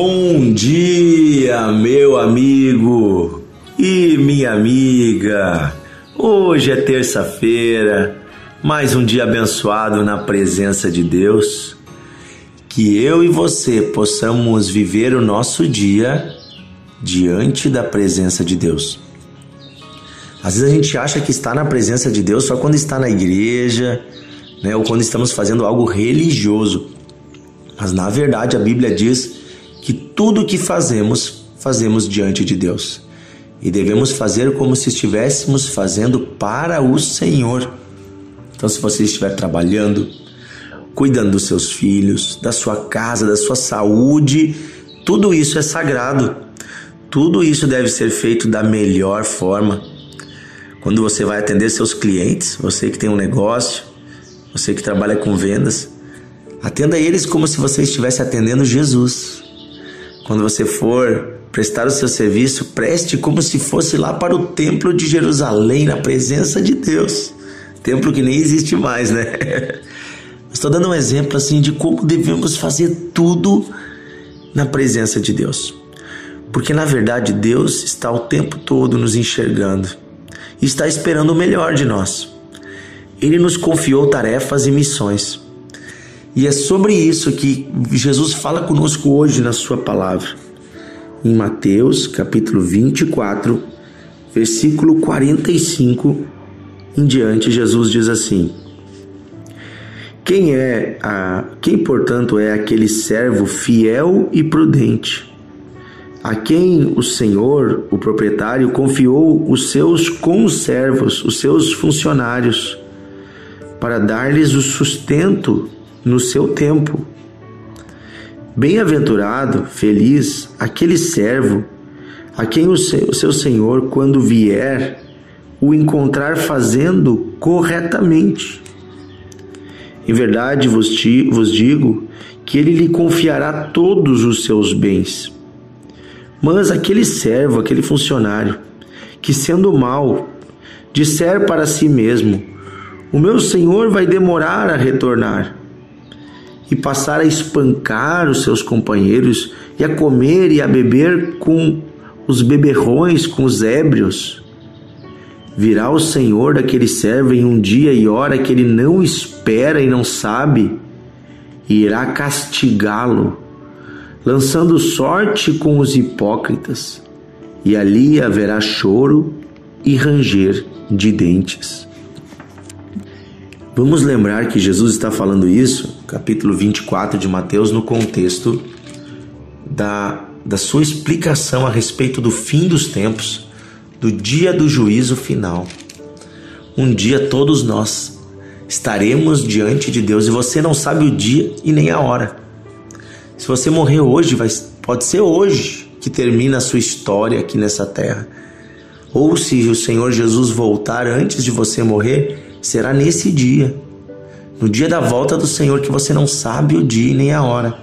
Bom dia, meu amigo e minha amiga. Hoje é terça-feira, mais um dia abençoado na presença de Deus. Que eu e você possamos viver o nosso dia diante da presença de Deus. Às vezes a gente acha que está na presença de Deus só quando está na igreja, né, ou quando estamos fazendo algo religioso. Mas na verdade a Bíblia diz que tudo o que fazemos, fazemos diante de Deus. E devemos fazer como se estivéssemos fazendo para o Senhor. Então, se você estiver trabalhando, cuidando dos seus filhos, da sua casa, da sua saúde, tudo isso é sagrado. Tudo isso deve ser feito da melhor forma. Quando você vai atender seus clientes, você que tem um negócio, você que trabalha com vendas, atenda eles como se você estivesse atendendo Jesus. Quando você for prestar o seu serviço, preste como se fosse lá para o templo de Jerusalém, na presença de Deus. Templo que nem existe mais, né? Estou dando um exemplo assim de como devemos fazer tudo na presença de Deus. Porque na verdade Deus está o tempo todo nos enxergando e está esperando o melhor de nós. Ele nos confiou tarefas e missões. E é sobre isso que Jesus fala conosco hoje na sua palavra. Em Mateus, capítulo 24, versículo 45 em diante, Jesus diz assim: Quem é a quem, portanto, é aquele servo fiel e prudente, a quem o Senhor, o proprietário, confiou os seus conservos, os seus funcionários, para dar-lhes o sustento no seu tempo. Bem-aventurado, feliz, aquele servo a quem o seu senhor, quando vier, o encontrar fazendo corretamente. Em verdade vos, digo que ele lhe confiará todos os seus bens. Mas aquele servo, aquele funcionário, que sendo mau, disser para si mesmo: O meu senhor vai demorar a retornar e passar a espancar os seus companheiros e a comer e a beber com os beberrões, com os ébrios. Virá o Senhor daquele servo em um dia e hora que ele não espera e não sabe, e irá castigá-lo, lançando sorte com os hipócritas, e ali haverá choro e ranger de dentes. Vamos lembrar que Jesus está falando isso, capítulo 24 de Mateus, no contexto da, da sua explicação a respeito do fim dos tempos, do dia do juízo final. Um dia todos nós estaremos diante de Deus e você não sabe o dia e nem a hora. Se você morrer hoje, vai, pode ser hoje que termina a sua história aqui nessa terra. Ou se o Senhor Jesus voltar antes de você morrer, será nesse dia, no dia da volta do Senhor, que você não sabe o dia nem a hora.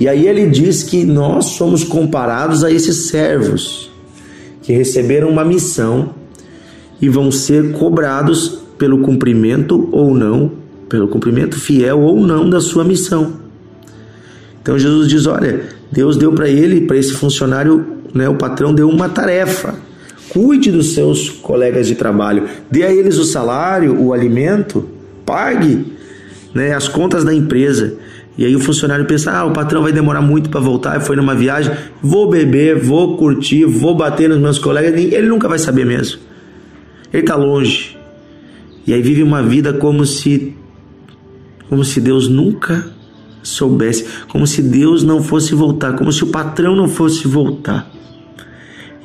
E aí ele diz que nós somos comparados a esses servos que receberam uma missão e vão ser cobrados pelo cumprimento ou não, pelo cumprimento fiel ou não da sua missão. Então Jesus diz: olha, Deus deu para ele, para esse funcionário, né, o patrão deu uma tarefa Cuide dos seus colegas de trabalho, dê a eles o salário, o alimento, pague né, as contas da empresa. E aí o funcionário pensa: ah, o patrão vai demorar muito para voltar, foi numa viagem, vou beber, vou curtir, vou bater nos meus colegas. Ele nunca vai saber mesmo. Ele está longe. E aí vive uma vida como se como se Deus nunca soubesse, como se Deus não fosse voltar, como se o patrão não fosse voltar.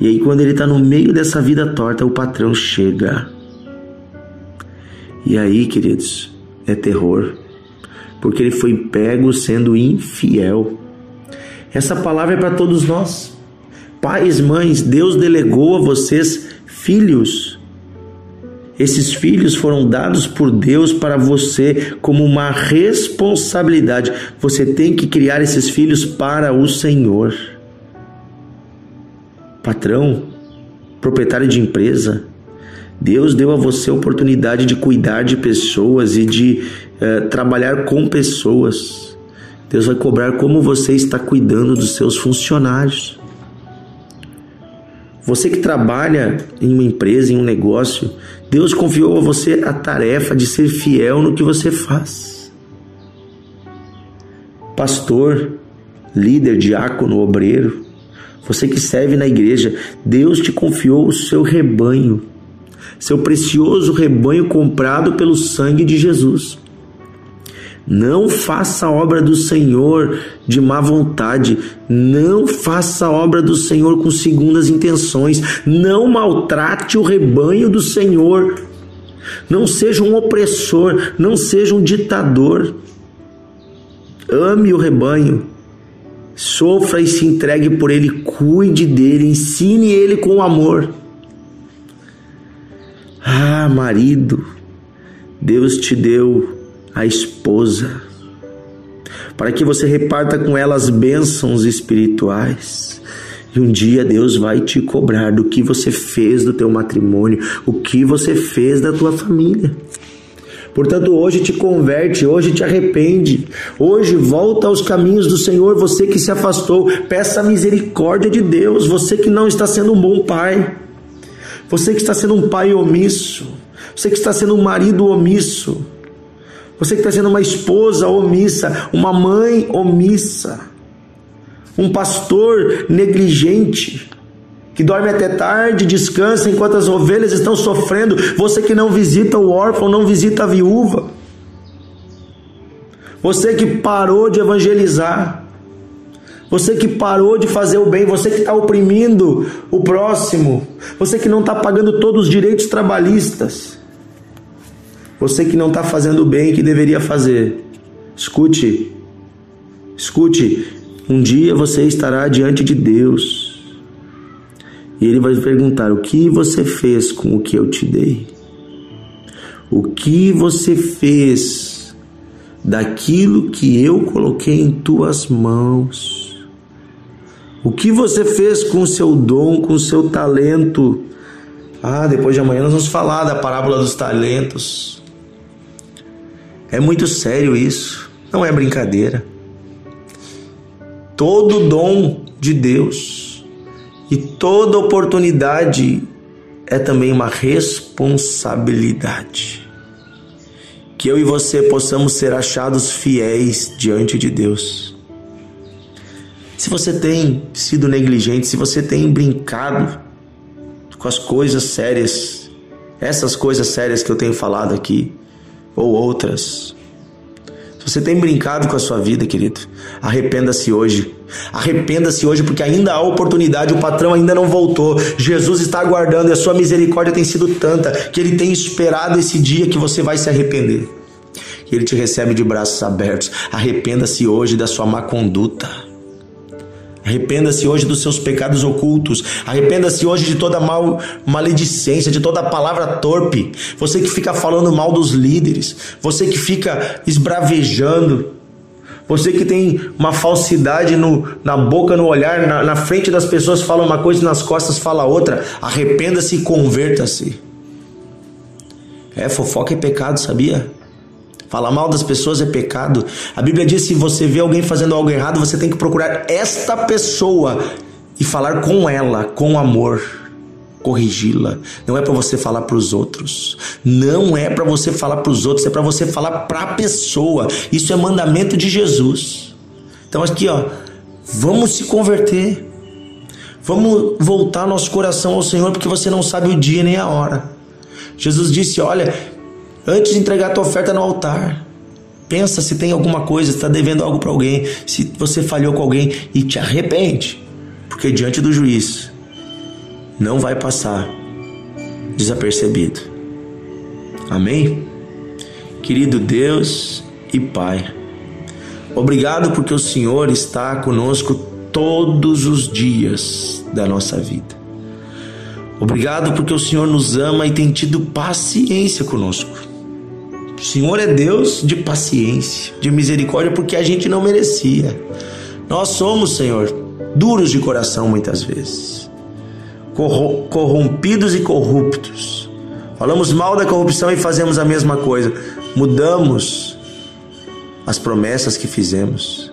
E aí, quando ele está no meio dessa vida torta, o patrão chega. E aí, queridos, é terror, porque ele foi pego sendo infiel. Essa palavra é para todos nós. Pais, mães, Deus delegou a vocês filhos. Esses filhos foram dados por Deus para você como uma responsabilidade. Você tem que criar esses filhos para o Senhor patrão, proprietário de empresa. Deus deu a você a oportunidade de cuidar de pessoas e de uh, trabalhar com pessoas. Deus vai cobrar como você está cuidando dos seus funcionários. Você que trabalha em uma empresa, em um negócio, Deus confiou a você a tarefa de ser fiel no que você faz. Pastor, líder, diácono, obreiro, você que serve na igreja, Deus te confiou o seu rebanho, seu precioso rebanho comprado pelo sangue de Jesus. Não faça a obra do Senhor de má vontade. Não faça a obra do Senhor com segundas intenções. Não maltrate o rebanho do Senhor. Não seja um opressor. Não seja um ditador. Ame o rebanho. Sofra e se entregue por ele. Cuide dele. Ensine ele com amor. Ah, marido, Deus te deu a esposa, para que você reparta com ela as bênçãos espirituais. E um dia Deus vai te cobrar do que você fez do teu matrimônio, o que você fez da tua família. Portanto, hoje te converte, hoje te arrepende, hoje volta aos caminhos do Senhor, você que se afastou, peça a misericórdia de Deus, você que não está sendo um bom pai, você que está sendo um pai omisso, você que está sendo um marido omisso, você que está sendo uma esposa omissa, uma mãe omissa, um pastor negligente, que dorme até tarde, descansa enquanto as ovelhas estão sofrendo. Você que não visita o órfão, não visita a viúva. Você que parou de evangelizar. Você que parou de fazer o bem, você que está oprimindo o próximo, você que não está pagando todos os direitos trabalhistas. Você que não está fazendo o bem que deveria fazer, escute, escute. Um dia você estará diante de Deus e Ele vai perguntar: O que você fez com o que eu te dei? O que você fez daquilo que eu coloquei em tuas mãos? O que você fez com o seu dom, com o seu talento? Ah, depois de amanhã nós vamos falar da parábola dos talentos. É muito sério isso, não é brincadeira. Todo dom de Deus e toda oportunidade é também uma responsabilidade. Que eu e você possamos ser achados fiéis diante de Deus. Se você tem sido negligente, se você tem brincado com as coisas sérias, essas coisas sérias que eu tenho falado aqui, ou outras. Você tem brincado com a sua vida, querido, arrependa-se hoje. Arrependa-se hoje porque ainda há oportunidade, o patrão ainda não voltou. Jesus está aguardando e a sua misericórdia tem sido tanta que ele tem esperado esse dia que você vai se arrepender. E ele te recebe de braços abertos. Arrependa-se hoje da sua má conduta. Arrependa-se hoje dos seus pecados ocultos. Arrependa-se hoje de toda mal, maledicência, de toda palavra torpe. Você que fica falando mal dos líderes. Você que fica esbravejando. Você que tem uma falsidade no, na boca, no olhar, na, na frente das pessoas fala uma coisa e nas costas fala outra. Arrependa-se e converta-se. É, fofoca é pecado, sabia? Falar mal das pessoas é pecado. A Bíblia diz: se você vê alguém fazendo algo errado, você tem que procurar esta pessoa e falar com ela, com amor, corrigi-la. Não é para você falar para os outros. Não é para você falar para os outros, é para você falar para a pessoa. Isso é mandamento de Jesus. Então aqui, ó, vamos se converter. Vamos voltar nosso coração ao Senhor, porque você não sabe o dia nem a hora. Jesus disse: Olha, Antes de entregar a tua oferta no altar, pensa se tem alguma coisa, está devendo algo para alguém, se você falhou com alguém e te arrepende, porque diante do juiz não vai passar desapercebido. Amém? Querido Deus e Pai, obrigado porque o Senhor está conosco todos os dias da nossa vida. Obrigado porque o Senhor nos ama e tem tido paciência conosco. Senhor é Deus de paciência, de misericórdia, porque a gente não merecia. Nós somos, Senhor, duros de coração muitas vezes, corrompidos e corruptos. Falamos mal da corrupção e fazemos a mesma coisa. Mudamos as promessas que fizemos.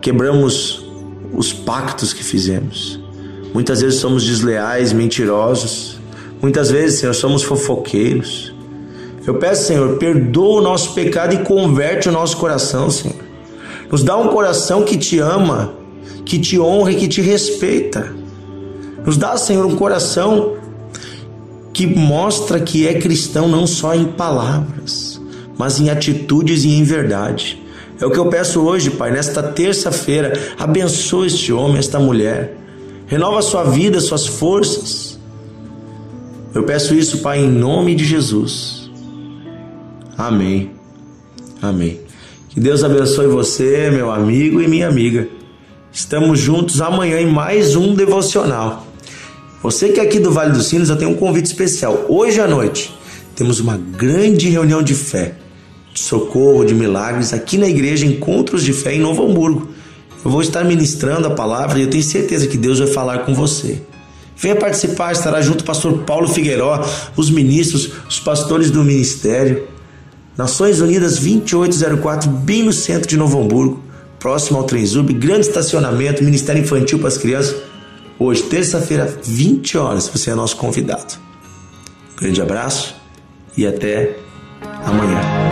quebramos os pactos que fizemos. Muitas vezes somos desleais, mentirosos. Muitas vezes, Senhor, somos fofoqueiros. Eu peço, Senhor, perdoa o nosso pecado e converte o nosso coração, Senhor. Nos dá um coração que te ama, que te honra e que te respeita. Nos dá, Senhor, um coração que mostra que é cristão não só em palavras, mas em atitudes e em verdade. É o que eu peço hoje, Pai, nesta terça-feira. Abençoa este homem, esta mulher. Renova sua vida, suas forças. Eu peço isso, Pai, em nome de Jesus. Amém. Amém. Que Deus abençoe você, meu amigo e minha amiga. Estamos juntos amanhã em mais um devocional. Você que é aqui do Vale dos Sinos, eu tenho um convite especial. Hoje à noite temos uma grande reunião de fé, de socorro, de milagres aqui na igreja Encontros de Fé em Novo Hamburgo. Eu vou estar ministrando a palavra e eu tenho certeza que Deus vai falar com você. Venha participar, estará junto o pastor Paulo Figueiró, os ministros, os pastores do ministério. Nações Unidas 2804, bem no centro de Novo Hamburgo, próximo ao Trenzub, grande estacionamento, Ministério Infantil para as crianças. Hoje, terça-feira, 20 horas, você é nosso convidado. Grande abraço e até amanhã.